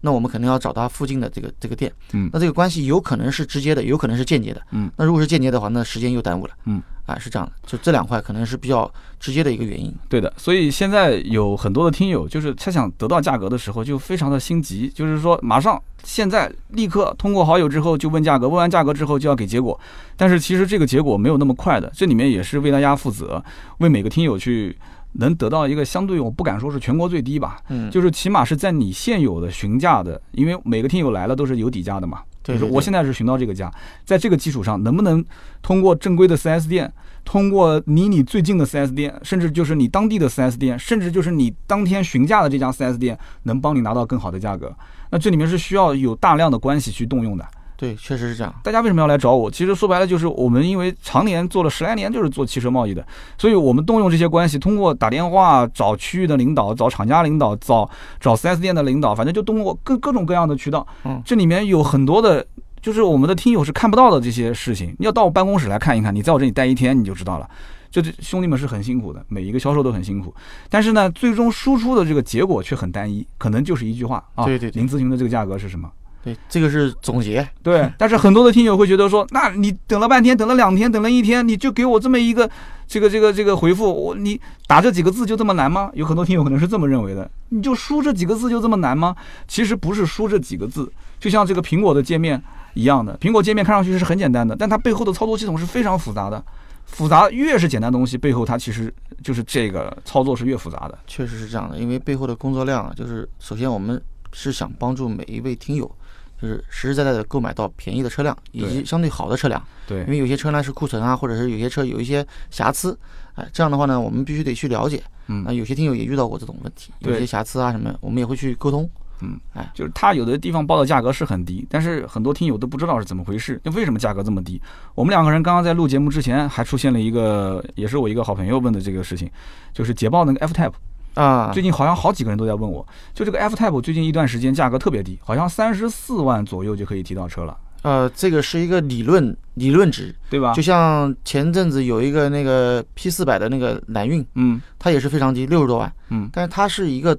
那我们肯定要找他附近的这个这个店，嗯。那这个关系有可能是直接的，有可能是间接的，嗯，那如果是间接的话，那时间又耽误了，嗯，啊，是这样的，就这两块可能是比较直接的一个原因，对的。所以现在有很多的听友，就是他想得到价格的时候就非常的心急，就是说马上现在立刻通过好友之后就问价格，问完价格之后就要给结果。但是其实这个结果没有那么快的，这里面也是为大家负责，为每个听友去能得到一个相对，我不敢说是全国最低吧，嗯，就是起码是在你现有的询价的，因为每个听友来了都是有底价的嘛。就是，我现在是询到这个价，在这个基础上，能不能通过正规的 4S 店，通过离你最近的 4S 店，甚至就是你当地的 4S 店，甚至就是你当天询价的这家 4S 店，能帮你拿到更好的价格？那这里面是需要有大量的关系去动用的。对，确实是这样。大家为什么要来找我？其实说白了就是我们因为常年做了十来年，就是做汽车贸易的，所以我们动用这些关系，通过打电话找区域的领导，找厂家领导，找找 4S 店的领导，反正就通过各各种各样的渠道。嗯，这里面有很多的，就是我们的听友是看不到的这些事情。你要到我办公室来看一看，你在我这里待一天你就知道了。就这兄弟们是很辛苦的，每一个销售都很辛苦，但是呢，最终输出的这个结果却很单一，可能就是一句话啊。对对对。您咨询的这个价格是什么？对，这个是总结。对，但是很多的听友会觉得说，那你等了半天，等了两天，等了一天，你就给我这么一个这个这个这个回复，我你打这几个字就这么难吗？有很多听友可能是这么认为的，你就输这几个字就这么难吗？其实不是输这几个字，就像这个苹果的界面一样的，苹果界面看上去是很简单的，但它背后的操作系统是非常复杂的。复杂越是简单东西，背后它其实就是这个操作是越复杂的。确实是这样的，因为背后的工作量啊，就是首先我们是想帮助每一位听友。就是实实在在的购买到便宜的车辆，以及相对好的车辆。对，因为有些车呢是库存啊，或者是有些车有一些瑕疵，哎，这样的话呢，我们必须得去了解。嗯，那有些听友也遇到过这种问题，有些瑕疵啊什么，我们也会去沟通。嗯，哎，就是他有的地方报的价格是很低，但是很多听友都不知道是怎么回事，那为什么价格这么低？我们两个人刚刚在录节目之前还出现了一个，也是我一个好朋友问的这个事情，就是捷豹那个 F Type。啊，最近好像好几个人都在问我，就这个 F Type 最近一段时间价格特别低，好像三十四万左右就可以提到车了。呃，这个是一个理论理论值，对吧？就像前阵子有一个那个 P 四百的那个揽运，嗯，它也是非常低，六十多万，嗯，但是它是一个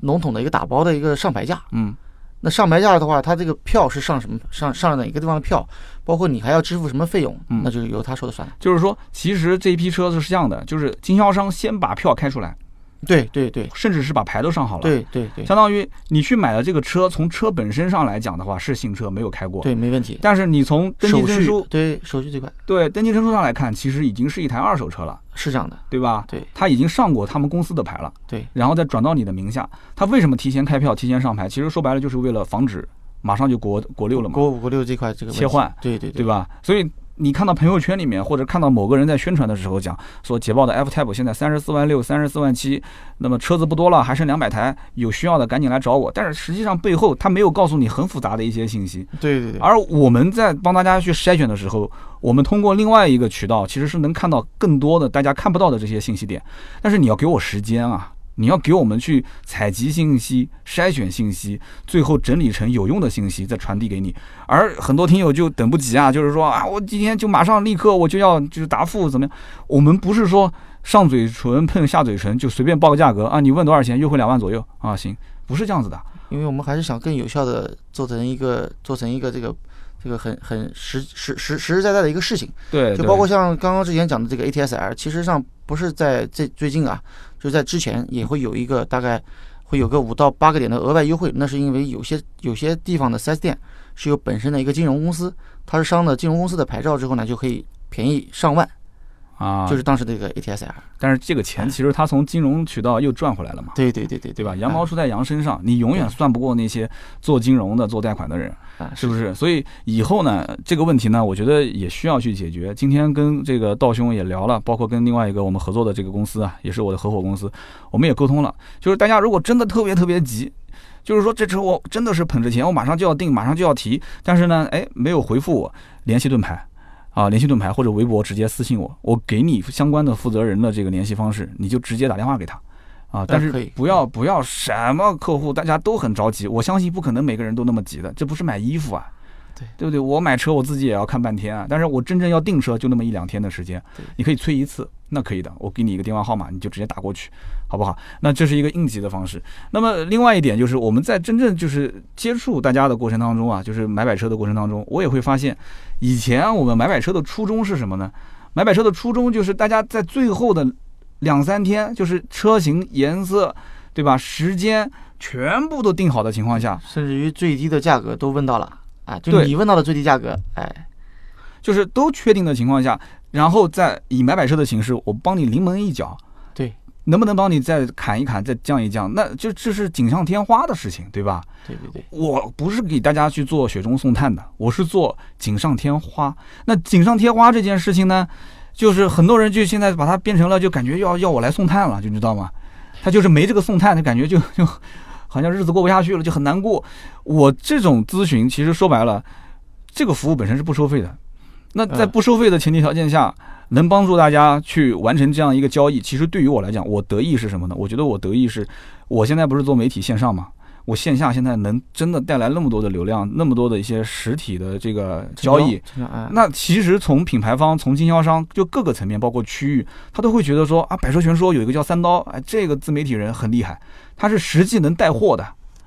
笼统的一个打包的一个上牌价，嗯，那上牌价的话，它这个票是上什么上上哪个地方的票，包括你还要支付什么费用，嗯，那就是由他说了算。就是说，其实这一批车是这样的，就是经销商先把票开出来。对对对，甚至是把牌都上好了。对对对，相当于你去买了这个车，从车本身上来讲的话是新车，没有开过。对，没问题。但是你从登记证书，对手续这块，对登记证书上来看，其实已经是一台二手车了。是这样的，对吧？对，他已经上过他们公司的牌了。对，然后再转到你的名下。他为什么提前开票、提前上牌？其实说白了就是为了防止马上就国国六了嘛。国五、国六这块这个切换，对对对吧？所以。你看到朋友圈里面，或者看到某个人在宣传的时候讲说，捷豹的 F Type 现在三十四万六、三十四万七，那么车子不多了，还剩两百台，有需要的赶紧来找我。但是实际上背后他没有告诉你很复杂的一些信息。对对对。而我们在帮大家去筛选的时候，我们通过另外一个渠道，其实是能看到更多的大家看不到的这些信息点。但是你要给我时间啊。你要给我们去采集信息、筛选信息，最后整理成有用的信息再传递给你。而很多听友就等不及啊，就是说啊，我今天就马上立刻我就要就是答复怎么样？我们不是说上嘴唇碰下嘴唇就随便报个价格啊，你问多少钱，优惠两万左右啊，行，不是这样子的。因为我们还是想更有效的做成一个做成一个这个这个很很实实实实实在在的一个事情。对，就包括像刚刚之前讲的这个 ATS-L，其实上不是在这最近啊。就在之前也会有一个大概会有个五到八个点的额外优惠，那是因为有些有些地方的 4S 店是有本身的一个金融公司，它是上了金融公司的牌照之后呢，就可以便宜上万。啊，就是当时这个 ATS-R，但是这个钱其实他从金融渠道又赚回来了嘛？对对对对，对吧？羊毛出在羊身上，你永远算不过那些做金融的、做贷款的人，是不是？所以以后呢，这个问题呢，我觉得也需要去解决。今天跟这个道兄也聊了，包括跟另外一个我们合作的这个公司啊，也是我的合伙公司，我们也沟通了。就是大家如果真的特别特别急，就是说这车我真的是捧着钱，我马上就要定，马上就要提，但是呢，哎，没有回复我，联系盾牌。啊，联系盾牌或者微博直接私信我，我给你相关的负责人的这个联系方式，你就直接打电话给他。啊，但是不要不要什么客户，大家都很着急，我相信不可能每个人都那么急的，这不是买衣服啊。对对不对？我买车我自己也要看半天啊，但是我真正要订车就那么一两天的时间，你可以催一次，那可以的，我给你一个电话号码，你就直接打过去，好不好？那这是一个应急的方式。那么另外一点就是我们在真正就是接触大家的过程当中啊，就是买买车的过程当中，我也会发现，以前我们买买车的初衷是什么呢？买买车的初衷就是大家在最后的两三天，就是车型、颜色，对吧？时间全部都定好的情况下，甚至于最低的价格都问到了。啊，就你问到的最低价格，哎，就是都确定的情况下，然后再以买买车的形式，我帮你临门一脚，对，能不能帮你再砍一砍，再降一降？那就这是锦上添花的事情，对吧？对对对，我不是给大家去做雪中送炭的，我是做锦上添花。那锦上添花这件事情呢，就是很多人就现在把它变成了，就感觉要要我来送炭了，就知道吗？他就是没这个送炭的感觉，就就好像日子过不下去了，就很难过。我这种咨询其实说白了，这个服务本身是不收费的。那在不收费的前提条件下。能帮助大家去完成这样一个交易，其实对于我来讲，我得意是什么呢？我觉得我得意是，我现在不是做媒体线上嘛，我线下现在能真的带来那么多的流量，那么多的一些实体的这个交易，那其实从品牌方、从经销商就各个层面，包括区域，他都会觉得说啊，百车全说有一个叫三刀，哎，这个自媒体人很厉害，他是实际能带货的，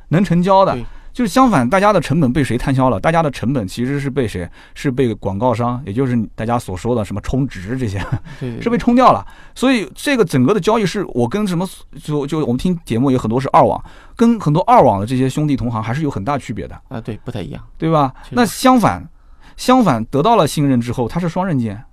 能成交的。就是相反，大家的成本被谁摊销了？大家的成本其实是被谁？是被广告商，也就是大家所说的什么充值这些，是被冲掉了。所以这个整个的交易是我跟什么就就我们听节目有很多是二网，跟很多二网的这些兄弟同行还是有很大区别的啊，对，不太一样，对吧？那相反，相反得到了信任之后，它是双刃剑。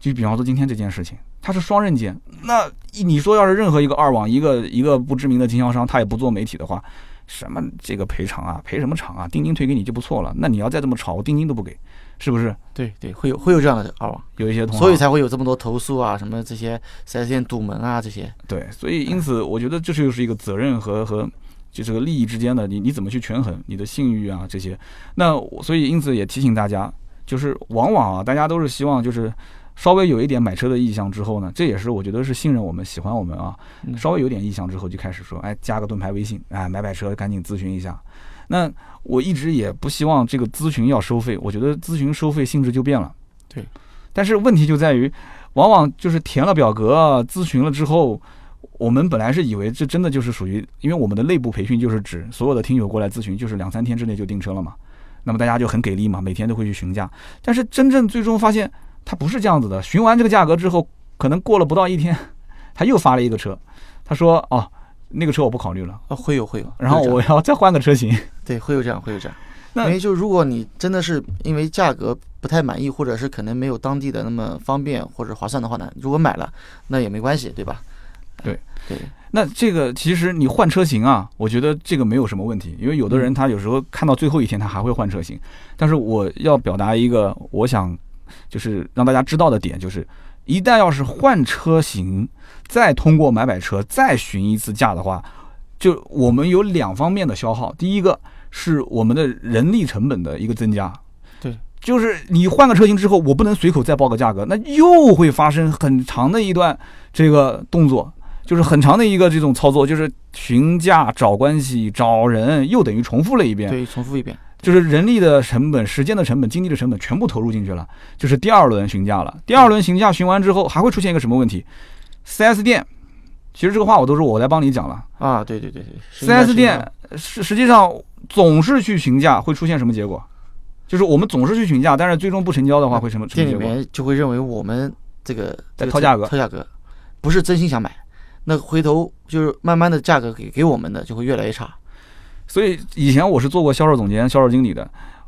就比方说今天这件事情，它是双刃剑。那你说要是任何一个二网，一个一个不知名的经销商，他也不做媒体的话。什么这个赔偿啊，赔什么偿啊？定金退给你就不错了。那你要再这么吵，我定金都不给，是不是？对对，会有会有这样的二网，有一些同所以才会有这么多投诉啊，什么这些四 S 店堵门啊这些。对，所以因此我觉得这就是一个责任和和就这个利益之间的，你你怎么去权衡你的信誉啊这些？那所以因此也提醒大家，就是往往啊，大家都是希望就是。稍微有一点买车的意向之后呢，这也是我觉得是信任我们、喜欢我们啊。稍微有点意向之后，就开始说，哎，加个盾牌微信，哎，买买车赶紧咨询一下。那我一直也不希望这个咨询要收费，我觉得咨询收费性质就变了。对。但是问题就在于，往往就是填了表格、咨询了之后，我们本来是以为这真的就是属于，因为我们的内部培训就是指所有的听友过来咨询，就是两三天之内就订车了嘛。那么大家就很给力嘛，每天都会去询价。但是真正最终发现。他不是这样子的，询完这个价格之后，可能过了不到一天，他又发了一个车，他说：“哦，那个车我不考虑了。”啊，会有会有，然后我要再换个车型。对，会有这样，会有这样。因为就如果你真的是因为价格不太满意，或者是可能没有当地的那么方便或者划算的话呢，如果买了那也没关系，对吧？对对。那这个其实你换车型啊，我觉得这个没有什么问题，因为有的人他有时候看到最后一天他还会换车型，但是我要表达一个我想。就是让大家知道的点，就是一旦要是换车型，再通过买买车再询一次价的话，就我们有两方面的消耗。第一个是我们的人力成本的一个增加，对，就是你换个车型之后，我不能随口再报个价格，那又会发生很长的一段这个动作，就是很长的一个这种操作，就是询价、找关系、找人，又等于重复了一遍，对，重复一遍。就是人力的成本、时间的成本、精力的成本全部投入进去了，就是第二轮询价了。第二轮询价询完之后，还会出现一个什么问题？4S 店，其实这个话我都是我来帮你讲了啊。对对对对，4S 店实实际上总是去询价，会出现什么结果？就是我们总是去询价，但是最终不成交的话，会什么？店里面就会认为我们这个在掏价格，掏价格，不是真心想买。那回头就是慢慢的价格给给我们的就会越来越差。所以以前我是做过销售总监、销售经理的，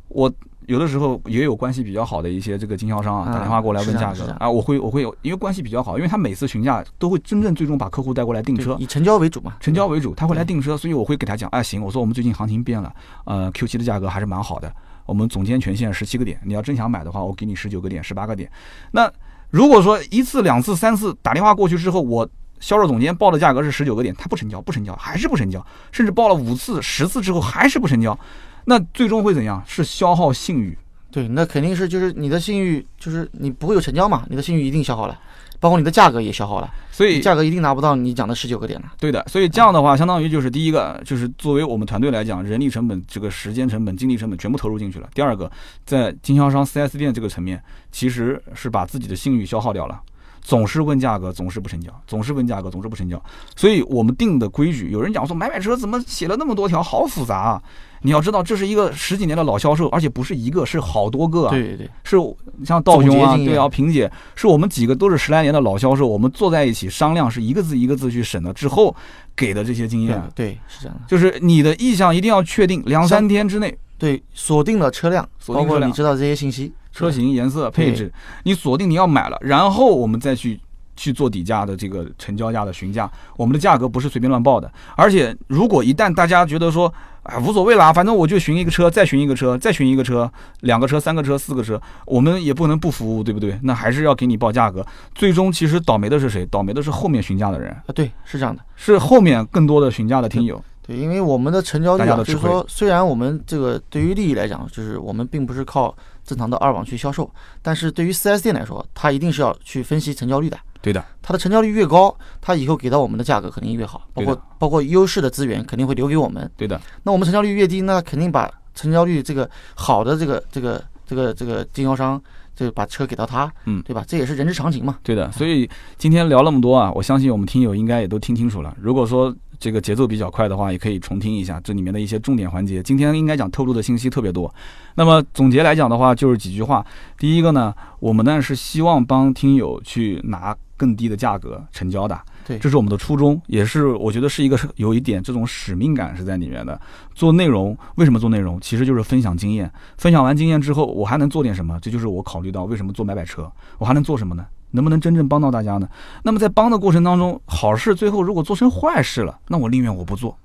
我有的时候也有关系比较好的一些这个经销商啊，打电话过来问价格啊，我会我会有，因为关系比较好，因为他每次询价都会真正最终把客户带过来订车，以成交为主嘛，成交为主，他会来订车，所以我会给他讲，哎行，我说我们最近行情变了，呃 Q 七的价格还是蛮好的，我们总监权限十七个点，你要真想买的话，我给你十九个点、十八个点。那如果说一次、两次、三次打电话过去之后，我销售总监报的价格是十九个点，他不成交，不成交，还是不成交，甚至报了五次、十次之后还是不成交，那最终会怎样？是消耗信誉。对，那肯定是就是你的信誉，就是你不会有成交嘛，你的信誉一定消耗了，包括你的价格也消耗了，所以价格一定拿不到你讲的十九个点了。对的，所以这样的话，相当于就是第一个，就是作为我们团队来讲，人力成本、这个时间成本、精力成本全部投入进去了。第二个，在经销商 4S 店这个层面，其实是把自己的信誉消耗掉了。总是问价格，总是不成交；总是问价格，总是不成交。所以我们定的规矩，有人讲说买买车怎么写了那么多条，好复杂啊！你要知道，这是一个十几年的老销售，而且不是一个，是好多个啊。对对对，是像道兄啊，对啊，萍姐，是我们几个都是十来年的老销售，我们坐在一起商量，是一个字一个字去审的之后给的这些经验。对，是这样的。就是你的意向一定要确定，两三天之内，对，锁定了车辆，包括你知道这些信息。车型、颜色、配置，你锁定你要买了，然后我们再去去做底价的这个成交价的询价，我们的价格不是随便乱报的。而且如果一旦大家觉得说，哎，无所谓啦，反正我就寻一个车，再寻一个车，再寻一个车，两个车、三个车、四个车，我们也不能不服务，对不对？那还是要给你报价格。最终其实倒霉的是谁？倒霉的是后面询价的人啊，对，是这样的，是后面更多的询价的听友。对，因为我们的成交率啊，就是说，虽然我们这个对于利益来讲，就是我们并不是靠正常的二网去销售，但是对于 4S 店来说，它一定是要去分析成交率的。对的，它的成交率越高，它以后给到我们的价格肯定越好，包括包括优势的资源肯定会留给我们。对的，那我们成交率越低，那肯定把成交率这个好的这个这个这个这个经销商。就把车给到他，嗯，对吧？这也是人之常情嘛。对的，所以今天聊那么多啊，我相信我们听友应该也都听清楚了。如果说这个节奏比较快的话，也可以重听一下这里面的一些重点环节。今天应该讲透露的信息特别多。那么总结来讲的话，就是几句话。第一个呢，我们呢是希望帮听友去拿更低的价格成交的。对，这是我们的初衷，也是我觉得是一个有一点这种使命感是在里面的。做内容为什么做内容？其实就是分享经验。分享完经验之后，我还能做点什么？这就是我考虑到为什么做买买车，我还能做什么呢？能不能真正帮到大家呢？那么在帮的过程当中，好事最后如果做成坏事了，那我宁愿我不做，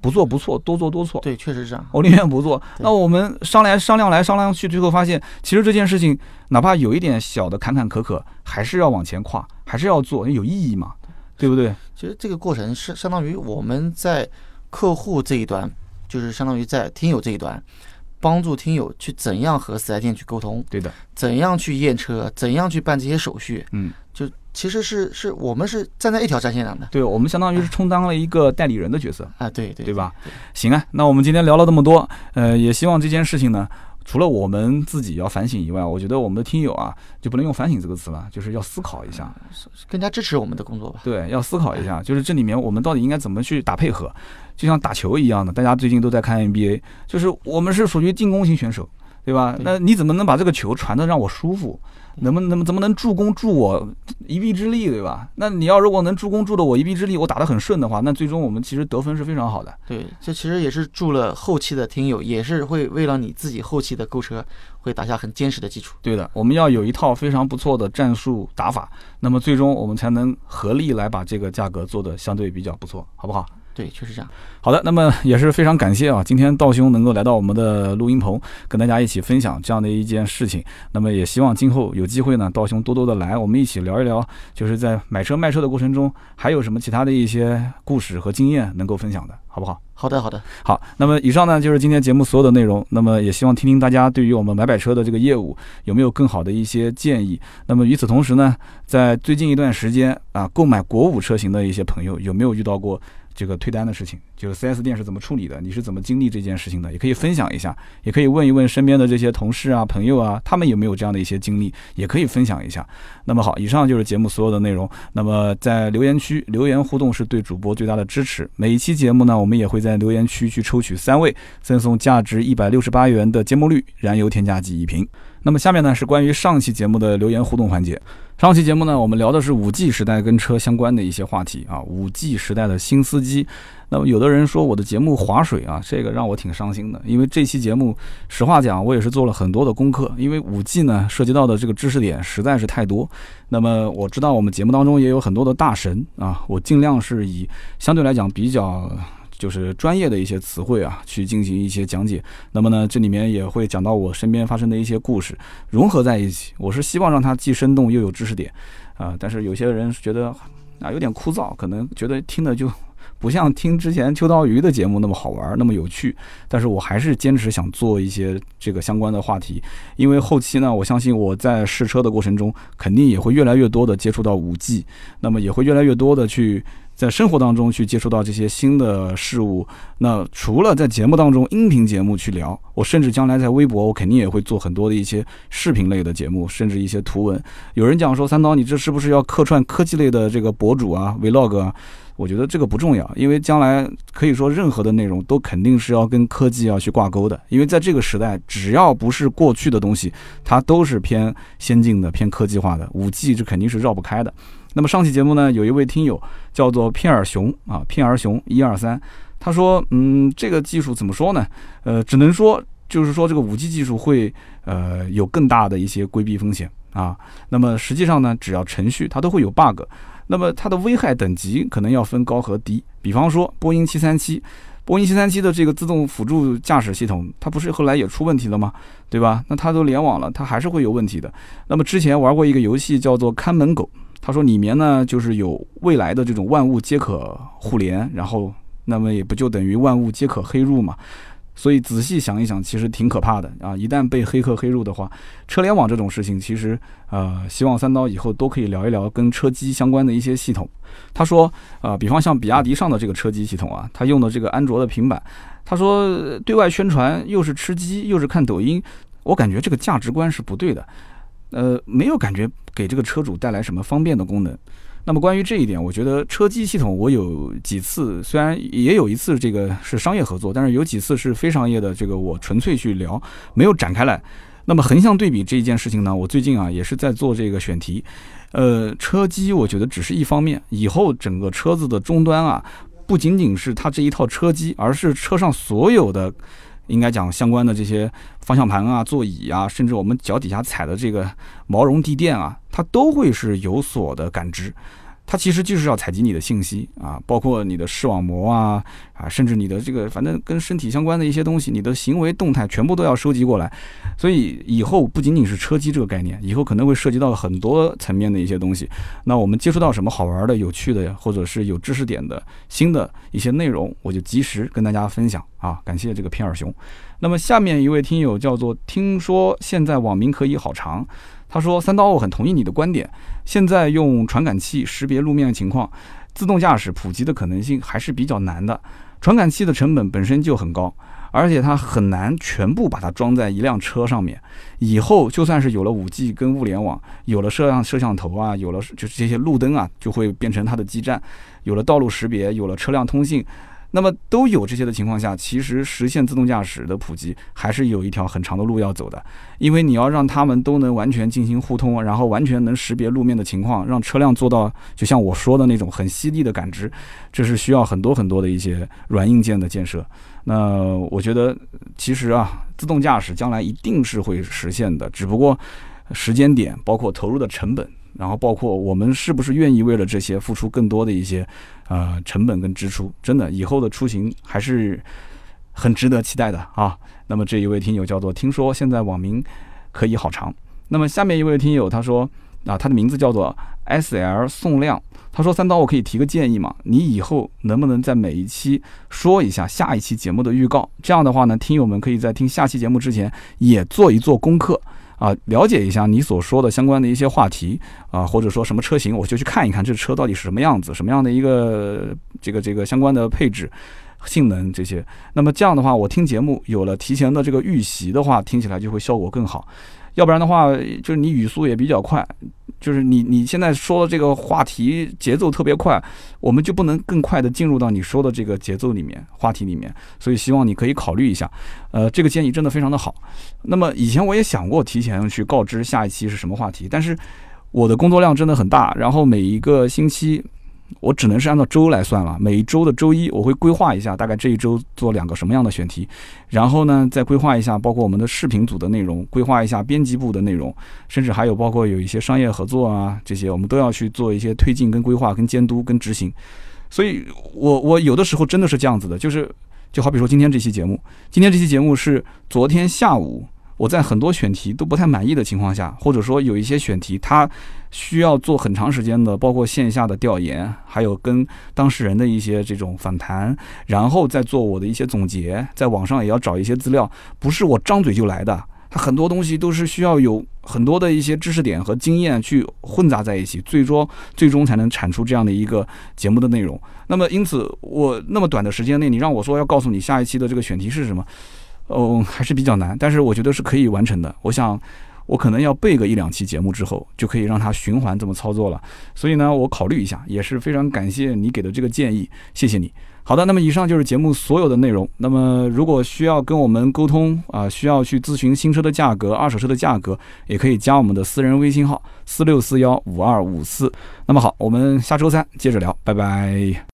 不做不错，多做多错。对，确实是这样。我宁愿不做。那我们商量商量来商量去，最后发现，其实这件事情哪怕有一点小的坎坎坷坷，还是要往前跨，还是要做，有意义嘛？对不对？其实这个过程是相当于我们在客户这一端，就是相当于在听友这一端，帮助听友去怎样和四 S 店去沟通，对的，怎样去验车，怎样去办这些手续，嗯，就其实是是我们是站在一条战线上的，对，我们相当于是充当了一个代理人的角色啊，对对，对吧？行啊，那我们今天聊了这么多，呃，也希望这件事情呢。除了我们自己要反省以外，我觉得我们的听友啊，就不能用反省这个词了，就是要思考一下，更加支持我们的工作吧。对，要思考一下，就是这里面我们到底应该怎么去打配合，就像打球一样的，大家最近都在看 NBA，就是我们是属于进攻型选手，对吧？那你怎么能把这个球传的让我舒服？能不能怎么能助攻助我一臂之力，对吧？那你要如果能助攻助的我一臂之力，我打得很顺的话，那最终我们其实得分是非常好的。对，这其实也是助了后期的听友，也是会为了你自己后期的购车会打下很坚实的基础。对的，我们要有一套非常不错的战术打法，那么最终我们才能合力来把这个价格做得相对比较不错，好不好？对，确实这样。好的，那么也是非常感谢啊，今天道兄能够来到我们的录音棚，跟大家一起分享这样的一件事情。那么也希望今后有机会呢，道兄多多的来，我们一起聊一聊，就是在买车卖车的过程中，还有什么其他的一些故事和经验能够分享的，好不好？好的，好的，好。那么以上呢，就是今天节目所有的内容。那么也希望听听大家对于我们买买车的这个业务有没有更好的一些建议。那么与此同时呢，在最近一段时间啊，购买国五车型的一些朋友有没有遇到过？这个退单的事情，就是 4S 店是怎么处理的？你是怎么经历这件事情的？也可以分享一下，也可以问一问身边的这些同事啊、朋友啊，他们有没有这样的一些经历，也可以分享一下。那么好，以上就是节目所有的内容。那么在留言区留言互动是对主播最大的支持。每一期节目呢，我们也会在留言区去抽取三位，赠送价值一百六十八元的节末绿燃油添加剂一瓶。那么下面呢是关于上期节目的留言互动环节。上期节目呢，我们聊的是五 G 时代跟车相关的一些话题啊，五 G 时代的新司机。那么有的人说我的节目划水啊，这个让我挺伤心的，因为这期节目实话讲，我也是做了很多的功课，因为五 G 呢涉及到的这个知识点实在是太多。那么我知道我们节目当中也有很多的大神啊，我尽量是以相对来讲比较。就是专业的一些词汇啊，去进行一些讲解。那么呢，这里面也会讲到我身边发生的一些故事，融合在一起。我是希望让它既生动又有知识点啊。但是有些人觉得啊有点枯燥，可能觉得听的就不像听之前秋刀鱼的节目那么好玩，那么有趣。但是我还是坚持想做一些这个相关的话题，因为后期呢，我相信我在试车的过程中，肯定也会越来越多的接触到五 G，那么也会越来越多的去。在生活当中去接触到这些新的事物，那除了在节目当中音频节目去聊，我甚至将来在微博，我肯定也会做很多的一些视频类的节目，甚至一些图文。有人讲说三刀，你这是不是要客串科技类的这个博主啊，vlog 啊？我觉得这个不重要，因为将来可以说任何的内容都肯定是要跟科技要去挂钩的，因为在这个时代，只要不是过去的东西，它都是偏先进的、偏科技化的。五 G 这肯定是绕不开的。那么上期节目呢，有一位听友叫做片儿熊啊，片儿熊一二三，他说，嗯，这个技术怎么说呢？呃，只能说就是说这个五 G 技术会呃有更大的一些规避风险啊。那么实际上呢，只要程序它都会有 bug，那么它的危害等级可能要分高和低。比方说波音七三七，波音七三七的这个自动辅助驾驶系统，它不是后来也出问题了吗？对吧？那它都联网了，它还是会有问题的。那么之前玩过一个游戏叫做看门狗，他说里面呢就是有未来的这种万物皆可互联，然后那么也不就等于万物皆可黑入嘛？所以仔细想一想，其实挺可怕的啊！一旦被黑客黑入的话，车联网这种事情，其实呃，希望三刀以后都可以聊一聊跟车机相关的一些系统。他说，呃，比方像比亚迪上的这个车机系统啊，他用的这个安卓的平板，他说对外宣传又是吃鸡又是看抖音，我感觉这个价值观是不对的，呃，没有感觉给这个车主带来什么方便的功能。那么关于这一点，我觉得车机系统我有几次，虽然也有一次这个是商业合作，但是有几次是非商业的，这个我纯粹去聊，没有展开来。那么横向对比这一件事情呢，我最近啊也是在做这个选题，呃，车机我觉得只是一方面，以后整个车子的终端啊，不仅仅是它这一套车机，而是车上所有的。应该讲相关的这些方向盘啊、座椅啊，甚至我们脚底下踩的这个毛绒地垫啊，它都会是有所的感知。它其实就是要采集你的信息啊，包括你的视网膜啊啊，甚至你的这个反正跟身体相关的一些东西，你的行为动态全部都要收集过来。所以以后不仅仅是车机这个概念，以后可能会涉及到很多层面的一些东西。那我们接触到什么好玩的、有趣的，或者是有知识点的新的一些内容，我就及时跟大家分享啊。感谢这个片儿熊。那么下面一位听友叫做听说现在网名可以好长。他说：“三刀，我很同意你的观点。现在用传感器识别路面情况，自动驾驶普及的可能性还是比较难的。传感器的成本本身就很高，而且它很难全部把它装在一辆车上面。以后就算是有了五 G 跟物联网，有了摄像摄像头啊，有了就是这些路灯啊，就会变成它的基站。有了道路识别，有了车辆通信。”那么都有这些的情况下，其实实现自动驾驶的普及还是有一条很长的路要走的。因为你要让他们都能完全进行互通，然后完全能识别路面的情况，让车辆做到就像我说的那种很犀利的感知，这是需要很多很多的一些软硬件的建设。那我觉得，其实啊，自动驾驶将来一定是会实现的，只不过时间点，包括投入的成本。然后包括我们是不是愿意为了这些付出更多的一些，呃，成本跟支出？真的，以后的出行还是很值得期待的啊。那么这一位听友叫做听说现在网名可以好长。那么下面一位听友他说啊，他的名字叫做 S L 宋亮，他说三刀我可以提个建议吗？你以后能不能在每一期说一下下一期节目的预告？这样的话呢，听友们可以在听下期节目之前也做一做功课。啊，了解一下你所说的相关的一些话题啊，或者说什么车型，我就去看一看这车到底是什么样子，什么样的一个这个这个相关的配置、性能这些。那么这样的话，我听节目有了提前的这个预习的话，听起来就会效果更好。要不然的话，就是你语速也比较快，就是你你现在说的这个话题节奏特别快，我们就不能更快的进入到你说的这个节奏里面、话题里面。所以希望你可以考虑一下，呃，这个建议真的非常的好。那么以前我也想过提前去告知下一期是什么话题，但是我的工作量真的很大，然后每一个星期。我只能是按照周来算了，每一周的周一我会规划一下，大概这一周做两个什么样的选题，然后呢再规划一下，包括我们的视频组的内容，规划一下编辑部的内容，甚至还有包括有一些商业合作啊这些，我们都要去做一些推进、跟规划、跟监督、跟执行。所以，我我有的时候真的是这样子的，就是就好比说今天这期节目，今天这期节目是昨天下午。我在很多选题都不太满意的情况下，或者说有一些选题它需要做很长时间的，包括线下的调研，还有跟当事人的一些这种访谈，然后再做我的一些总结，在网上也要找一些资料，不是我张嘴就来的，它很多东西都是需要有很多的一些知识点和经验去混杂在一起，最终最终才能产出这样的一个节目的内容。那么因此，我那么短的时间内，你让我说要告诉你下一期的这个选题是什么？哦，还是比较难，但是我觉得是可以完成的。我想，我可能要备个一两期节目之后，就可以让它循环这么操作了。所以呢，我考虑一下，也是非常感谢你给的这个建议，谢谢你。好的，那么以上就是节目所有的内容。那么如果需要跟我们沟通啊，需要去咨询新车的价格、二手车的价格，也可以加我们的私人微信号四六四幺五二五四。那么好，我们下周三接着聊，拜拜。